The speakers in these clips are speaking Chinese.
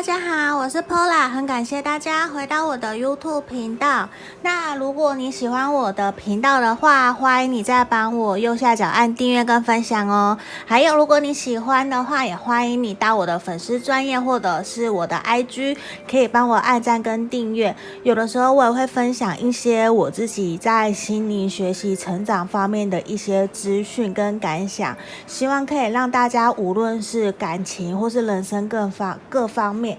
大家好，我是 Pola，很感谢大家回到我的 YouTube 频道。那如果你喜欢我的频道的话，欢迎你再帮我右下角按订阅跟分享哦。还有，如果你喜欢的话，也欢迎你到我的粉丝专业或者是我的 IG，可以帮我按赞跟订阅。有的时候我也会分享一些我自己在心灵学习成长方面的一些资讯跟感想，希望可以让大家无论是感情或是人生各方各方面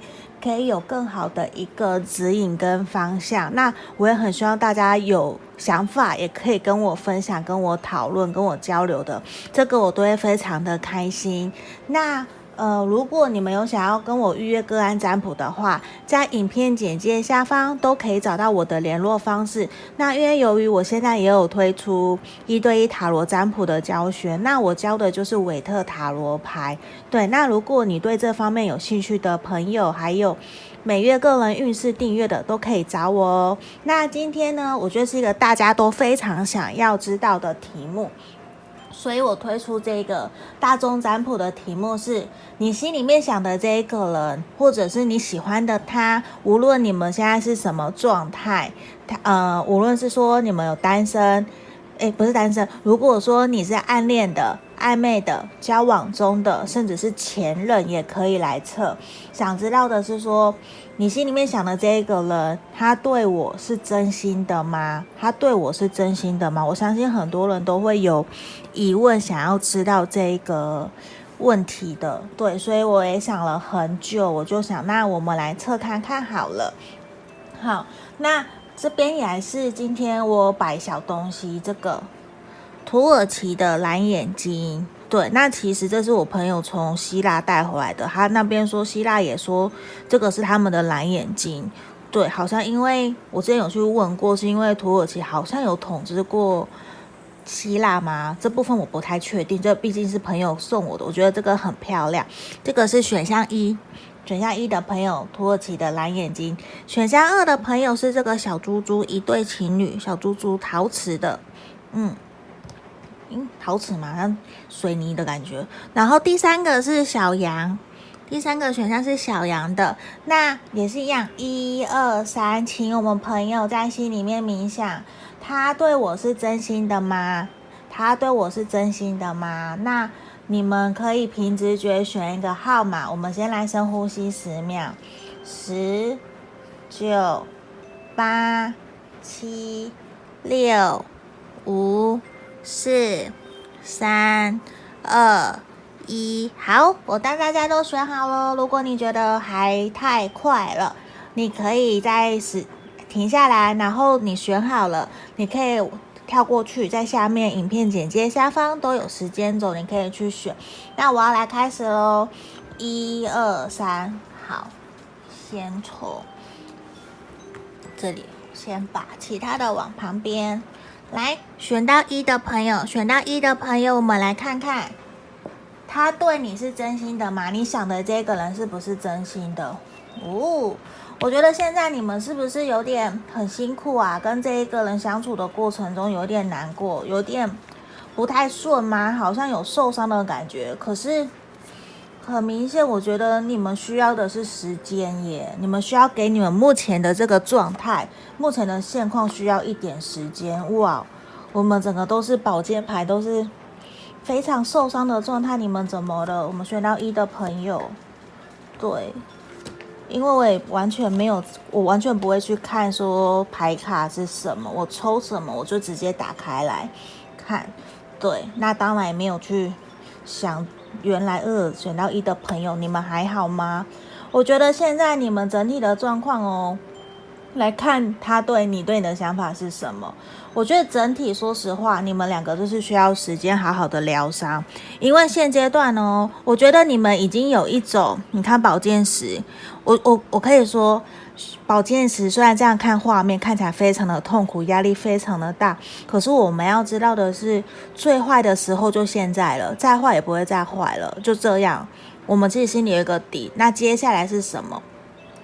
可以有更好的一个指引跟方向。那我也很希望大家有想法，也可以跟我分享、跟我讨论、跟我交流的，这个我都会非常的开心。那。呃，如果你们有想要跟我预约个案占卜的话，在影片简介下方都可以找到我的联络方式。那因为由于我现在也有推出一对一塔罗占卜的教学，那我教的就是韦特塔罗牌。对，那如果你对这方面有兴趣的朋友，还有每月个人运势订阅的，都可以找我哦。那今天呢，我觉得是一个大家都非常想要知道的题目。所以我推出这个大众占卜的题目是：你心里面想的这一个人，或者是你喜欢的他，无论你们现在是什么状态，他呃，无论是说你们有单身，诶，不是单身，如果说你是暗恋的。暧昧的、交往中的，甚至是前任，也可以来测。想知道的是说，你心里面想的这个人，他对我是真心的吗？他对我是真心的吗？我相信很多人都会有疑问，想要知道这个问题的。对，所以我也想了很久，我就想，那我们来测看看好了。好，那这边也是今天我摆小东西，这个。土耳其的蓝眼睛，对，那其实这是我朋友从希腊带回来的。他那边说希腊也说这个是他们的蓝眼睛，对，好像因为我之前有去问过，是因为土耳其好像有统治过希腊吗？这部分我不太确定，这毕竟是朋友送我的，我觉得这个很漂亮。这个是选项一，选项一的朋友土耳其的蓝眼睛，选项二的朋友是这个小猪猪一对情侣，小猪猪陶瓷的，嗯。嗯，陶瓷嘛，像水泥的感觉。然后第三个是小羊，第三个选项是小羊的，那也是一样，一二三，请我们朋友在心里面冥想，他对我是真心的吗？他对我是真心的吗？那你们可以凭直觉选一个号码，我们先来深呼吸十秒，十、九、八、七、六、五。四、三、二、一，好，我当大家都选好了。如果你觉得还太快了，你可以再时停下来，然后你选好了，你可以跳过去，在下面影片简介下方都有时间轴，你可以去选。那我要来开始喽，一二三，好，先从这里，先把其他的往旁边。来选到一的朋友，选到一的朋友，我们来看看，他对你是真心的吗？你想的这个人是不是真心的？哦，我觉得现在你们是不是有点很辛苦啊？跟这一个人相处的过程中有点难过，有点不太顺吗？好像有受伤的感觉，可是。很明显，我觉得你们需要的是时间耶。你们需要给你们目前的这个状态，目前的现况需要一点时间。哇，我们整个都是宝剑牌，都是非常受伤的状态。你们怎么了？我们选到一的朋友，对，因为我也完全没有，我完全不会去看说牌卡是什么，我抽什么我就直接打开来看。对，那当然也没有去想。原来二选到一的朋友，你们还好吗？我觉得现在你们整体的状况哦，来看他对你对你的想法是什么？我觉得整体说实话，你们两个就是需要时间好好的疗伤，因为现阶段哦，我觉得你们已经有一种，你看宝剑十，我我我可以说。宝剑十虽然这样看画面看起来非常的痛苦，压力非常的大，可是我们要知道的是，最坏的时候就现在了，再坏也不会再坏了，就这样。我们自己心里有一个底。那接下来是什么？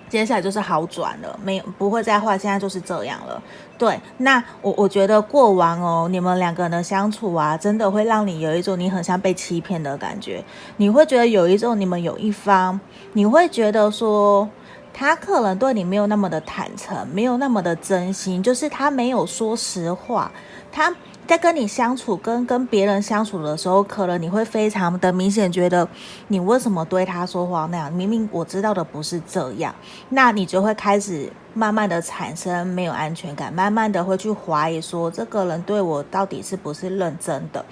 接下来就是好转了，没不会再坏，现在就是这样了。对，那我我觉得过往哦，你们两个人的相处啊，真的会让你有一种你很像被欺骗的感觉。你会觉得有一种你们有一方，你会觉得说他可能对你没有那么的坦诚，没有那么的真心，就是他没有说实话，他。在跟你相处，跟跟别人相处的时候，可能你会非常的明显觉得，你为什么对他说话那样？明明我知道的不是这样，那你就会开始慢慢的产生没有安全感，慢慢的会去怀疑说，这个人对我到底是不是认真的？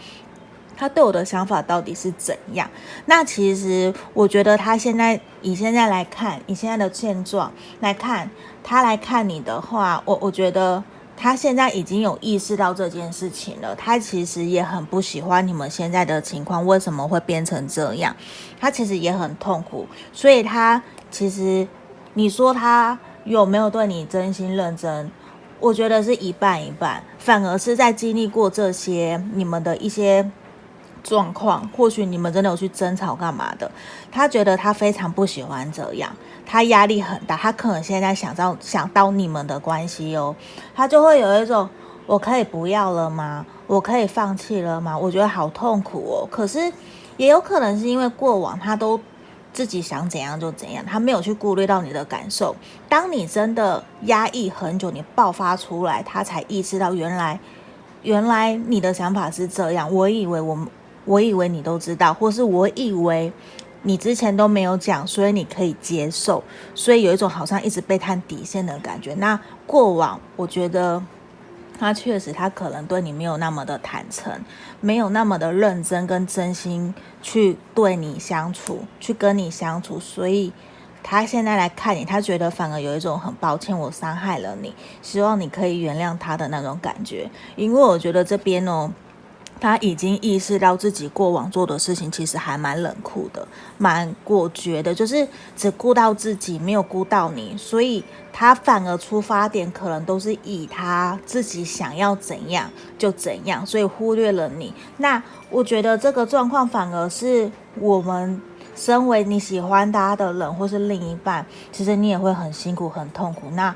他对我的想法到底是怎样？那其实我觉得他现在以现在来看，以现在的现状来看，他来看你的话，我我觉得。他现在已经有意识到这件事情了，他其实也很不喜欢你们现在的情况，为什么会变成这样？他其实也很痛苦，所以他其实你说他有没有对你真心认真？我觉得是一半一半，反而是在经历过这些你们的一些。状况，或许你们真的有去争吵干嘛的？他觉得他非常不喜欢这样，他压力很大，他可能现在想到想到你们的关系哦，他就会有一种我可以不要了吗？我可以放弃了吗？我觉得好痛苦哦。可是也有可能是因为过往他都自己想怎样就怎样，他没有去顾虑到你的感受。当你真的压抑很久，你爆发出来，他才意识到原来原来你的想法是这样。我以为我。我以为你都知道，或是我以为你之前都没有讲，所以你可以接受，所以有一种好像一直被探底线的感觉。那过往，我觉得他确实，他可能对你没有那么的坦诚，没有那么的认真跟真心去对你相处，去跟你相处，所以他现在来看你，他觉得反而有一种很抱歉，我伤害了你，希望你可以原谅他的那种感觉。因为我觉得这边哦。他已经意识到自己过往做的事情其实还蛮冷酷的，蛮果决的，就是只顾到自己，没有顾到你，所以他反而出发点可能都是以他自己想要怎样就怎样，所以忽略了你。那我觉得这个状况反而是我们身为你喜欢他的人或是另一半，其实你也会很辛苦、很痛苦。那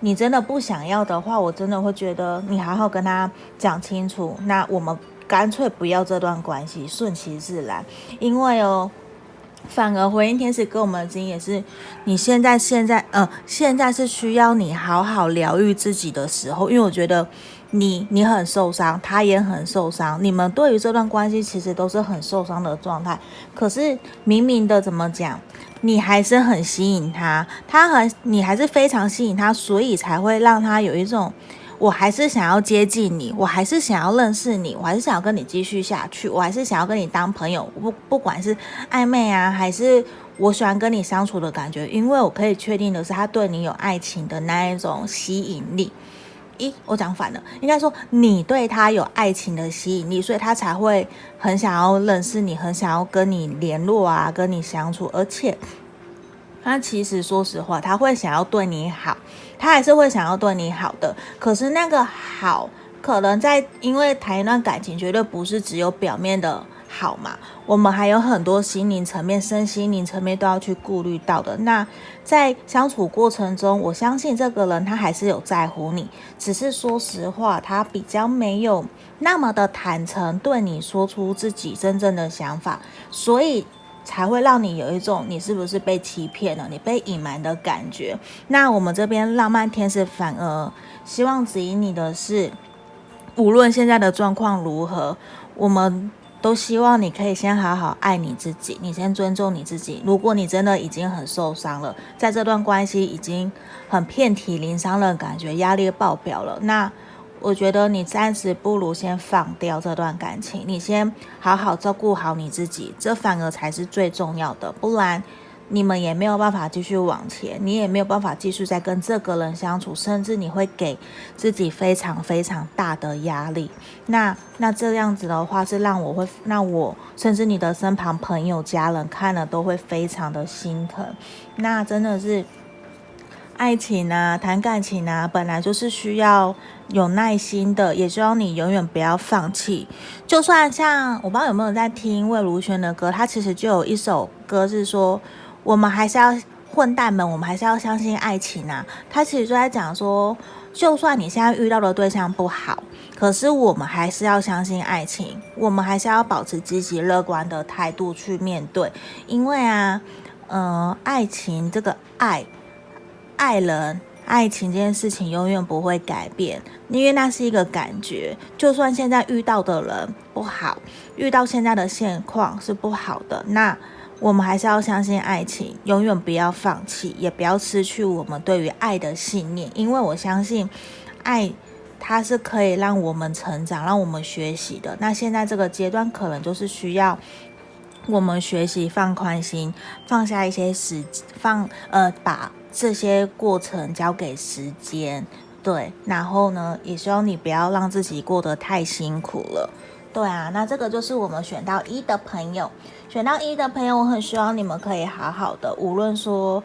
你真的不想要的话，我真的会觉得你好好跟他讲清楚。那我们。干脆不要这段关系，顺其自然。因为哦，反而回应天使给我们的经验是，你现在现在呃，现在是需要你好好疗愈自己的时候。因为我觉得你你很受伤，他也很受伤，你们对于这段关系其实都是很受伤的状态。可是明明的怎么讲，你还是很吸引他，他很你还是非常吸引他，所以才会让他有一种。我还是想要接近你，我还是想要认识你，我还是想要跟你继续下去，我还是想要跟你当朋友，不不管是暧昧啊，还是我喜欢跟你相处的感觉，因为我可以确定的是，他对你有爱情的那一种吸引力。咦，我讲反了，应该说你对他有爱情的吸引力，所以他才会很想要认识你，很想要跟你联络啊，跟你相处，而且。他其实说实话，他会想要对你好，他还是会想要对你好的。可是那个好，可能在因为谈一段感情，绝对不是只有表面的好嘛。我们还有很多心灵层面、身心灵层面都要去顾虑到的。那在相处过程中，我相信这个人他还是有在乎你，只是说实话，他比较没有那么的坦诚，对你说出自己真正的想法，所以。才会让你有一种你是不是被欺骗了，你被隐瞒的感觉。那我们这边浪漫天使反而希望指引你的是，无论现在的状况如何，我们都希望你可以先好好爱你自己，你先尊重你自己。如果你真的已经很受伤了，在这段关系已经很遍体鳞伤了，感觉压力爆表了，那。我觉得你暂时不如先放掉这段感情，你先好好照顾好你自己，这反而才是最重要的。不然你们也没有办法继续往前，你也没有办法继续再跟这个人相处，甚至你会给自己非常非常大的压力。那那这样子的话，是让我会让我甚至你的身旁朋友、家人看了都会非常的心疼。那真的是。爱情啊，谈感情啊，本来就是需要有耐心的，也希望你永远不要放弃。就算像我不知道有没有在听魏如萱的歌，她其实就有一首歌是说，我们还是要混蛋们，我们还是要相信爱情啊。她其实就在讲说，就算你现在遇到的对象不好，可是我们还是要相信爱情，我们还是要保持积极乐观的态度去面对，因为啊，呃，爱情这个爱，爱人。爱情这件事情永远不会改变，因为那是一个感觉。就算现在遇到的人不好，遇到现在的现况是不好的，那我们还是要相信爱情，永远不要放弃，也不要失去我们对于爱的信念。因为我相信，爱它是可以让我们成长、让我们学习的。那现在这个阶段，可能就是需要我们学习放宽心，放下一些时，放呃把。这些过程交给时间，对，然后呢，也希望你不要让自己过得太辛苦了，对啊，那这个就是我们选到一的朋友，选到一的朋友，我很希望你们可以好好的，无论说，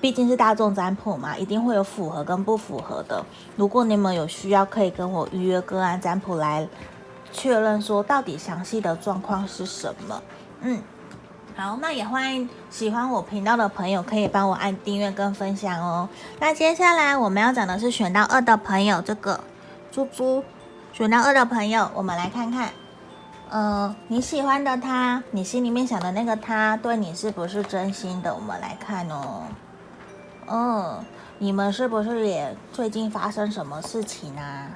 毕竟是大众占卜嘛，一定会有符合跟不符合的，如果你们有需要，可以跟我预约个案占卜来确认说到底详细的状况是什么，嗯。好，那也欢迎喜欢我频道的朋友可以帮我按订阅跟分享哦。那接下来我们要讲的是选到二的朋友，这个猪猪选到二的朋友，我们来看看，呃，你喜欢的他，你心里面想的那个他，对你是不是真心的？我们来看哦。嗯，你们是不是也最近发生什么事情啊？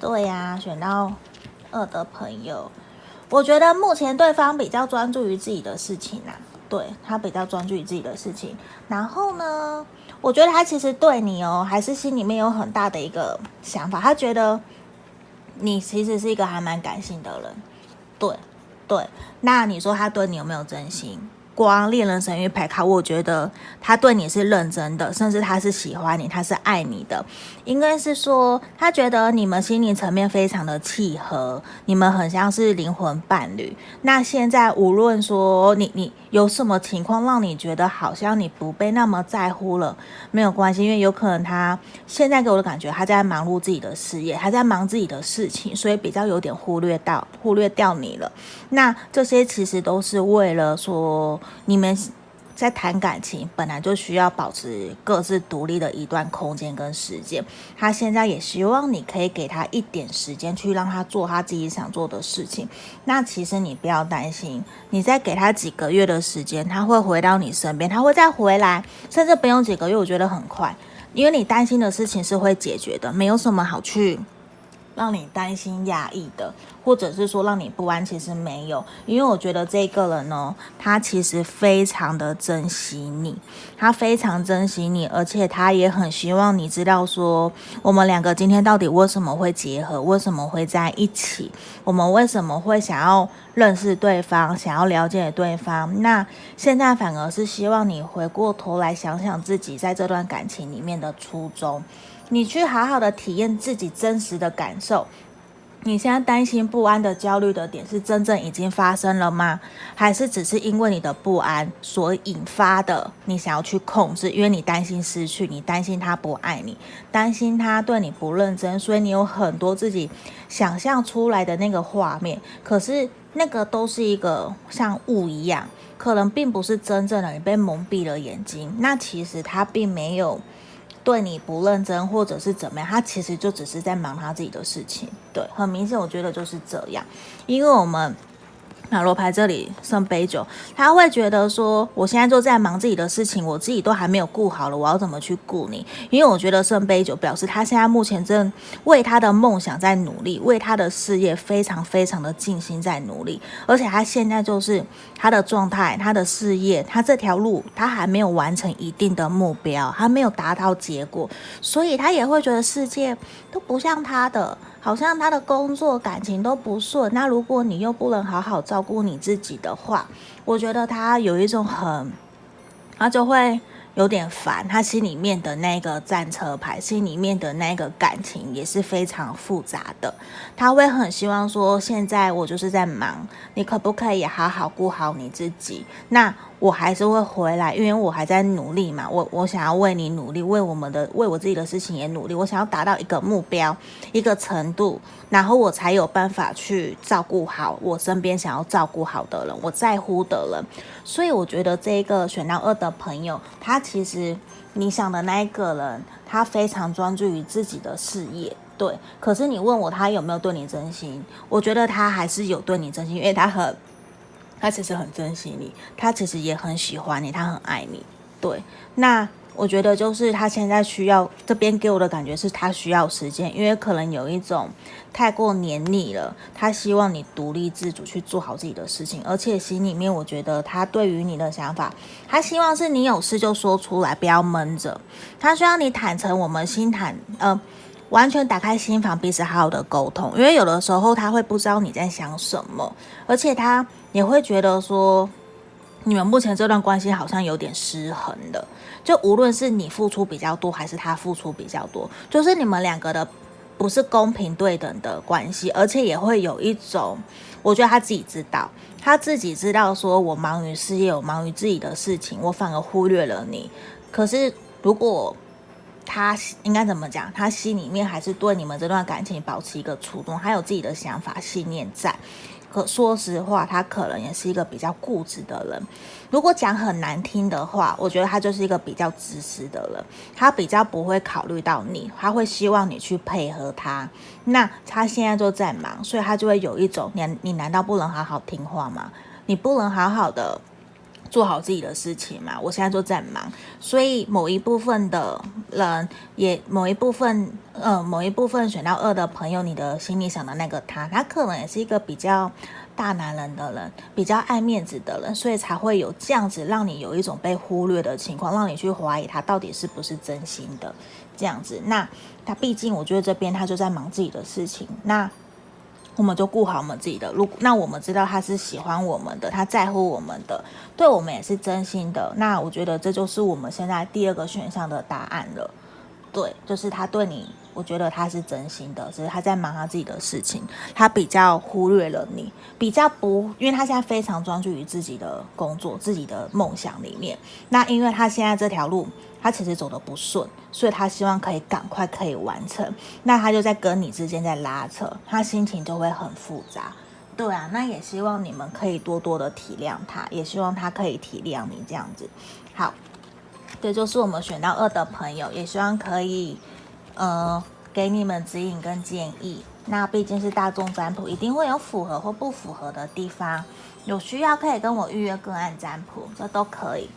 对呀，选到二的朋友。我觉得目前对方比较专注于自己的事情啊，对，他比较专注于自己的事情。然后呢，我觉得他其实对你哦，还是心里面有很大的一个想法。他觉得你其实是一个还蛮感性的人，对对。那你说他对你有没有真心？光恋人神諭牌卡，我觉得他对你是认真的，甚至他是喜欢你，他是爱你的。应该是说，他觉得你们心灵层面非常的契合，你们很像是灵魂伴侣。那现在无论说你你有什么情况让你觉得好像你不被那么在乎了，没有关系，因为有可能他现在给我的感觉，他在忙碌自己的事业，他在忙自己的事情，所以比较有点忽略到忽略掉你了。那这些其实都是为了说。你们在谈感情，本来就需要保持各自独立的一段空间跟时间。他现在也希望你可以给他一点时间，去让他做他自己想做的事情。那其实你不要担心，你再给他几个月的时间，他会回到你身边，他会再回来，甚至不用几个月，我觉得很快，因为你担心的事情是会解决的，没有什么好去。让你担心压抑的，或者是说让你不安，其实没有，因为我觉得这个人呢，他其实非常的珍惜你，他非常珍惜你，而且他也很希望你知道说，我们两个今天到底为什么会结合，为什么会在一起，我们为什么会想要认识对方，想要了解对方。那现在反而是希望你回过头来想想自己在这段感情里面的初衷。你去好好的体验自己真实的感受。你现在担心不安的焦虑的点是真正已经发生了吗？还是只是因为你的不安所引发的？你想要去控制，因为你担心失去，你担心他不爱你，担心他对你不认真，所以你有很多自己想象出来的那个画面。可是那个都是一个像雾一样，可能并不是真正的。你被蒙蔽了眼睛，那其实他并没有。对你不认真，或者是怎么样，他其实就只是在忙他自己的事情。对，很明显，我觉得就是这样，因为我们。塔罗牌这里圣杯九，他会觉得说，我现在就在忙自己的事情，我自己都还没有顾好了，我要怎么去顾你？因为我觉得圣杯九表示他现在目前正为他的梦想在努力，为他的事业非常非常的尽心在努力，而且他现在就是他的状态，他的事业，他这条路他还没有完成一定的目标，还没有达到结果，所以他也会觉得世界都不像他的。好像他的工作、感情都不顺，那如果你又不能好好照顾你自己的话，我觉得他有一种很，他就会有点烦。他心里面的那个战车牌，心里面的那个感情也是非常复杂的。他会很希望说，现在我就是在忙，你可不可以好好顾好你自己？那我还是会回来，因为我还在努力嘛。我我想要为你努力，为我们的为我自己的事情也努力。我想要达到一个目标，一个程度，然后我才有办法去照顾好我身边想要照顾好的人，我在乎的人。所以我觉得这一个选到二的朋友，他其实你想的那一个人，他非常专注于自己的事业，对。可是你问我他有没有对你真心？我觉得他还是有对你真心，因为他很。他其实很珍惜你，他其实也很喜欢你，他很爱你。对，那我觉得就是他现在需要这边给我的感觉是他需要时间，因为可能有一种太过黏腻了。他希望你独立自主去做好自己的事情，而且心里面我觉得他对于你的想法，他希望是你有事就说出来，不要闷着。他需要你坦诚，我们心坦，呃。完全打开心房，彼此好好的沟通，因为有的时候他会不知道你在想什么，而且他也会觉得说，你们目前这段关系好像有点失衡的，就无论是你付出比较多，还是他付出比较多，就是你们两个的不是公平对等的关系，而且也会有一种，我觉得他自己知道，他自己知道说我忙于事业，我忙于自己的事情，我反而忽略了你。可是如果他应该怎么讲？他心里面还是对你们这段感情保持一个初衷，还有自己的想法、信念在。可说实话，他可能也是一个比较固执的人。如果讲很难听的话，我觉得他就是一个比较自私的人。他比较不会考虑到你，他会希望你去配合他。那他现在就在忙，所以他就会有一种：你你难道不能好好听话吗？你不能好好的？做好自己的事情嘛，我现在就在忙，所以某一部分的人也某一部分呃某一部分选到二的朋友，你的心里想的那个他，他可能也是一个比较大男人的人，比较爱面子的人，所以才会有这样子让你有一种被忽略的情况，让你去怀疑他到底是不是真心的这样子。那他毕竟我觉得这边他就在忙自己的事情，那。我们就顾好我们自己的，如果那我们知道他是喜欢我们的，他在乎我们的，对我们也是真心的，那我觉得这就是我们现在第二个选项的答案了。对，就是他对你，我觉得他是真心的，只是他在忙他自己的事情，他比较忽略了你，比较不，因为他现在非常专注于自己的工作、自己的梦想里面。那因为他现在这条路。他其实走得不顺，所以他希望可以赶快可以完成。那他就在跟你之间在拉扯，他心情就会很复杂。对啊，那也希望你们可以多多的体谅他，也希望他可以体谅你这样子。好，这就是我们选到二的朋友，也希望可以呃给你们指引跟建议。那毕竟是大众占卜，一定会有符合或不符合的地方。有需要可以跟我预约个案占卜，这都可以。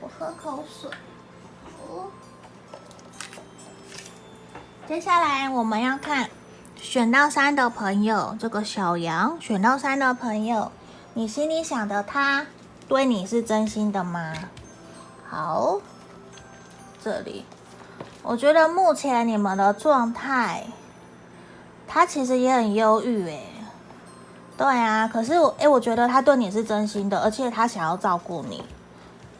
我喝口水。接下来我们要看选到三的朋友，这个小羊选到三的朋友，你心里想的他对你是真心的吗？好，这里我觉得目前你们的状态，他其实也很忧郁诶。对啊，可是我诶，我觉得他对你是真心的，而且他想要照顾你。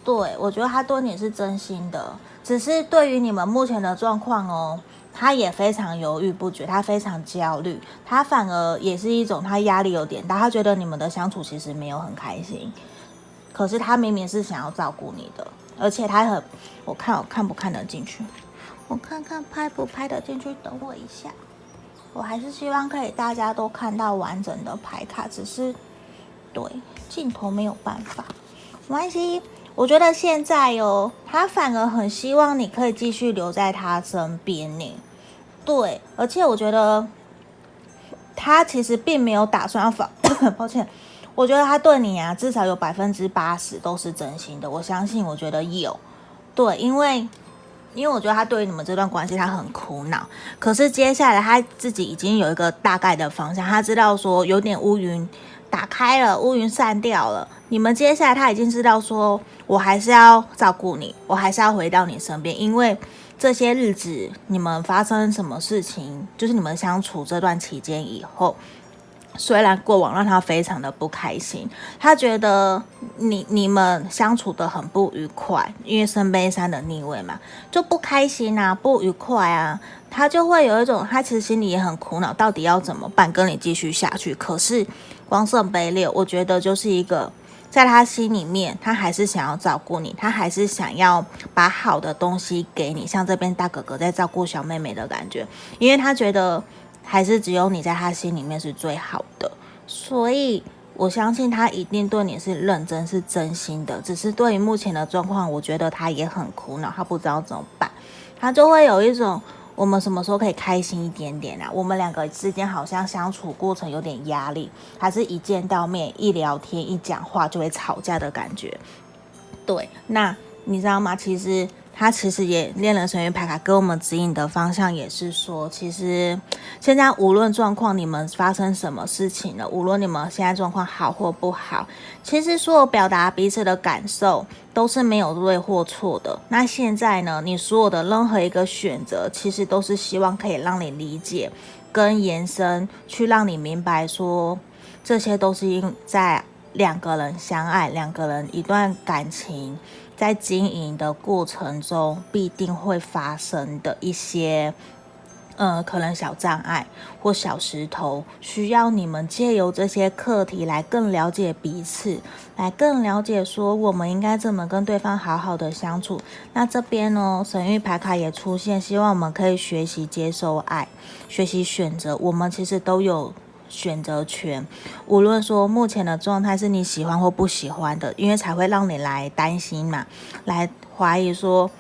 对，我觉得他对你是真心的，只是对于你们目前的状况哦。他也非常犹豫不决，他非常焦虑，他反而也是一种他压力有点大，他觉得你们的相处其实没有很开心。可是他明明是想要照顾你的，而且他很，我看我看不看得进去，我看看拍不拍得进去，等我一下。我还是希望可以大家都看到完整的牌卡，只是对镜头没有办法，没关系。我觉得现在哦，他反而很希望你可以继续留在他身边呢。对，而且我觉得他其实并没有打算要放。抱歉，我觉得他对你啊，至少有百分之八十都是真心的。我相信，我觉得有。对，因为因为我觉得他对于你们这段关系他很苦恼，可是接下来他自己已经有一个大概的方向，他知道说有点乌云打开了，乌云散掉了。你们接下来他已经知道说。我还是要照顾你，我还是要回到你身边，因为这些日子你们发生什么事情，就是你们相处这段期间以后，虽然过往让他非常的不开心，他觉得你你们相处得很不愉快，因为圣杯三的逆位嘛，就不开心啊，不愉快啊，他就会有一种，他其实心里也很苦恼，到底要怎么办，跟你继续下去。可是光圣杯六，我觉得就是一个。在他心里面，他还是想要照顾你，他还是想要把好的东西给你，像这边大哥哥在照顾小妹妹的感觉，因为他觉得还是只有你在他心里面是最好的，所以我相信他一定对你是认真、是真心的。只是对于目前的状况，我觉得他也很苦恼，他不知道怎么办，他就会有一种。我们什么时候可以开心一点点啊？我们两个之间好像相处过程有点压力，还是一见到面、一聊天、一讲话就会吵架的感觉？对，那你知道吗？其实。他其实也恋人神諭牌卡给我们指引的方向也是说，其实现在无论状况，你们发生什么事情了，无论你们现在状况好或不好，其实所有表达彼此的感受都是没有对或错的。那现在呢，你所有的任何一个选择，其实都是希望可以让你理解跟延伸，去让你明白说，这些都是因在两个人相爱，两个人一段感情。在经营的过程中，必定会发生的一些，呃，可能小障碍或小石头，需要你们借由这些课题来更了解彼此，来更了解说我们应该怎么跟对方好好的相处。那这边呢，神域牌卡也出现，希望我们可以学习接受爱，学习选择。我们其实都有。选择权，无论说目前的状态是你喜欢或不喜欢的，因为才会让你来担心嘛，来怀疑说，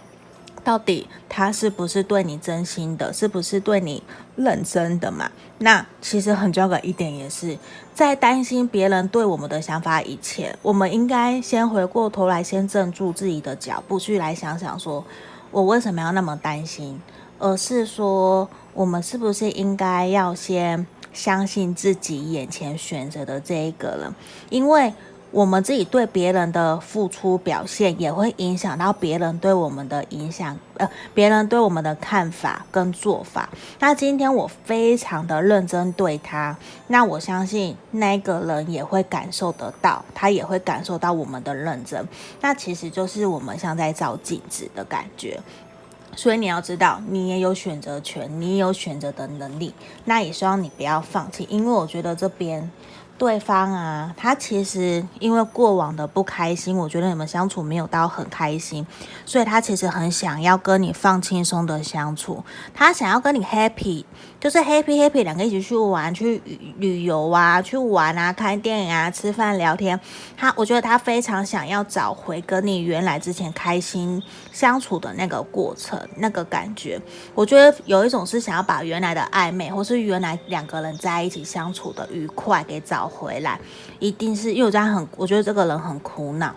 到底他是不是对你真心的，是不是对你认真的嘛？那其实很重要的一点也是，在担心别人对我们的想法以前，我们应该先回过头来，先镇住自己的脚步，去来想想说，我为什么要那么担心？而是说，我们是不是应该要先。相信自己眼前选择的这一个人，因为我们自己对别人的付出表现，也会影响到别人对我们的影响，呃，别人对我们的看法跟做法。那今天我非常的认真对他，那我相信那个人也会感受得到，他也会感受到我们的认真。那其实就是我们像在照镜子的感觉。所以你要知道，你也有选择权，你有选择的能力。那也希望你不要放弃，因为我觉得这边。对方啊，他其实因为过往的不开心，我觉得你们相处没有到很开心，所以他其实很想要跟你放轻松的相处，他想要跟你 happy，就是 happy happy 两个一起去玩、去旅游啊、去玩啊、看电影啊、吃饭聊天。他我觉得他非常想要找回跟你原来之前开心相处的那个过程、那个感觉。我觉得有一种是想要把原来的暧昧，或是原来两个人在一起相处的愉快给找。回来，一定是因为我家很，我觉得这个人很苦恼。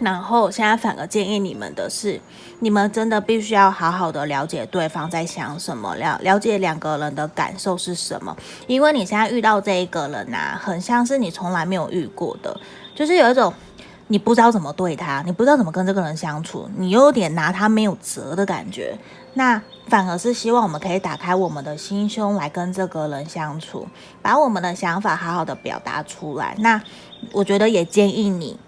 然后现在反而建议你们的是，你们真的必须要好好的了解对方在想什么，了了解两个人的感受是什么。因为你现在遇到这一个人啊，很像是你从来没有遇过的，就是有一种你不知道怎么对他，你不知道怎么跟这个人相处，你又有点拿他没有辙的感觉。那反而是希望我们可以打开我们的心胸来跟这个人相处，把我们的想法好好的表达出来。那我觉得也建议你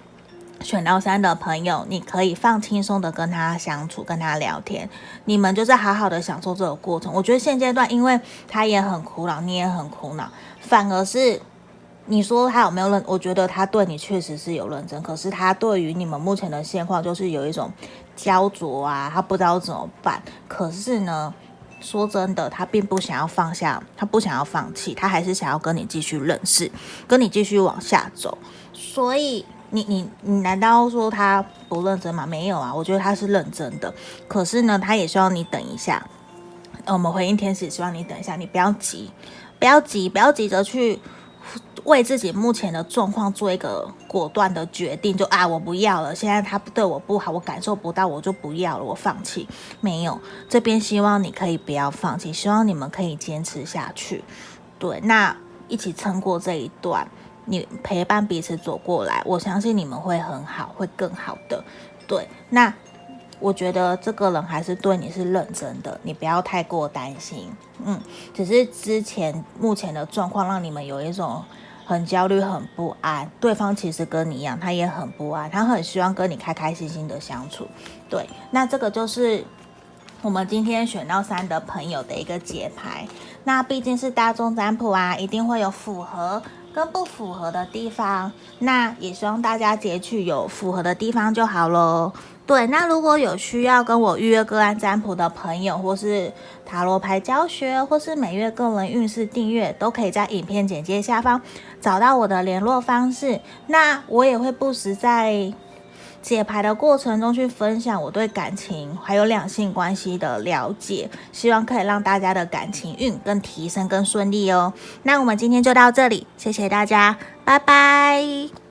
选到三的朋友，你可以放轻松的跟他相处，跟他聊天，你们就是好好的享受这个过程。我觉得现阶段，因为他也很苦恼，你也很苦恼，反而是。你说他有没有认？我觉得他对你确实是有认真，可是他对于你们目前的现况就是有一种焦灼啊，他不知道怎么办。可是呢，说真的，他并不想要放下，他不想要放弃，他还是想要跟你继续认识，跟你继续往下走。所以你你你难道说他不认真吗？没有啊，我觉得他是认真的。可是呢，他也希望你等一下。我们回应天使，希望你等一下，你不要急，不要急，不要急着去。为自己目前的状况做一个果断的决定，就啊，我不要了。现在他对我不好，我感受不到，我就不要了，我放弃。没有，这边希望你可以不要放弃，希望你们可以坚持下去。对，那一起撑过这一段，你陪伴彼此走过来，我相信你们会很好，会更好的。对，那我觉得这个人还是对你是认真的，你不要太过担心。嗯，只是之前目前的状况让你们有一种。很焦虑，很不安。对方其实跟你一样，他也很不安，他很希望跟你开开心心的相处。对，那这个就是我们今天选到三的朋友的一个解牌。那毕竟是大众占卜啊，一定会有符合跟不符合的地方，那也希望大家截取有符合的地方就好喽。对，那如果有需要跟我预约个案占卜的朋友，或是塔罗牌教学，或是每月个人运势订阅，都可以在影片简介下方找到我的联络方式。那我也会不时在解牌的过程中去分享我对感情还有两性关系的了解，希望可以让大家的感情运更提升、更顺利哦。那我们今天就到这里，谢谢大家，拜拜。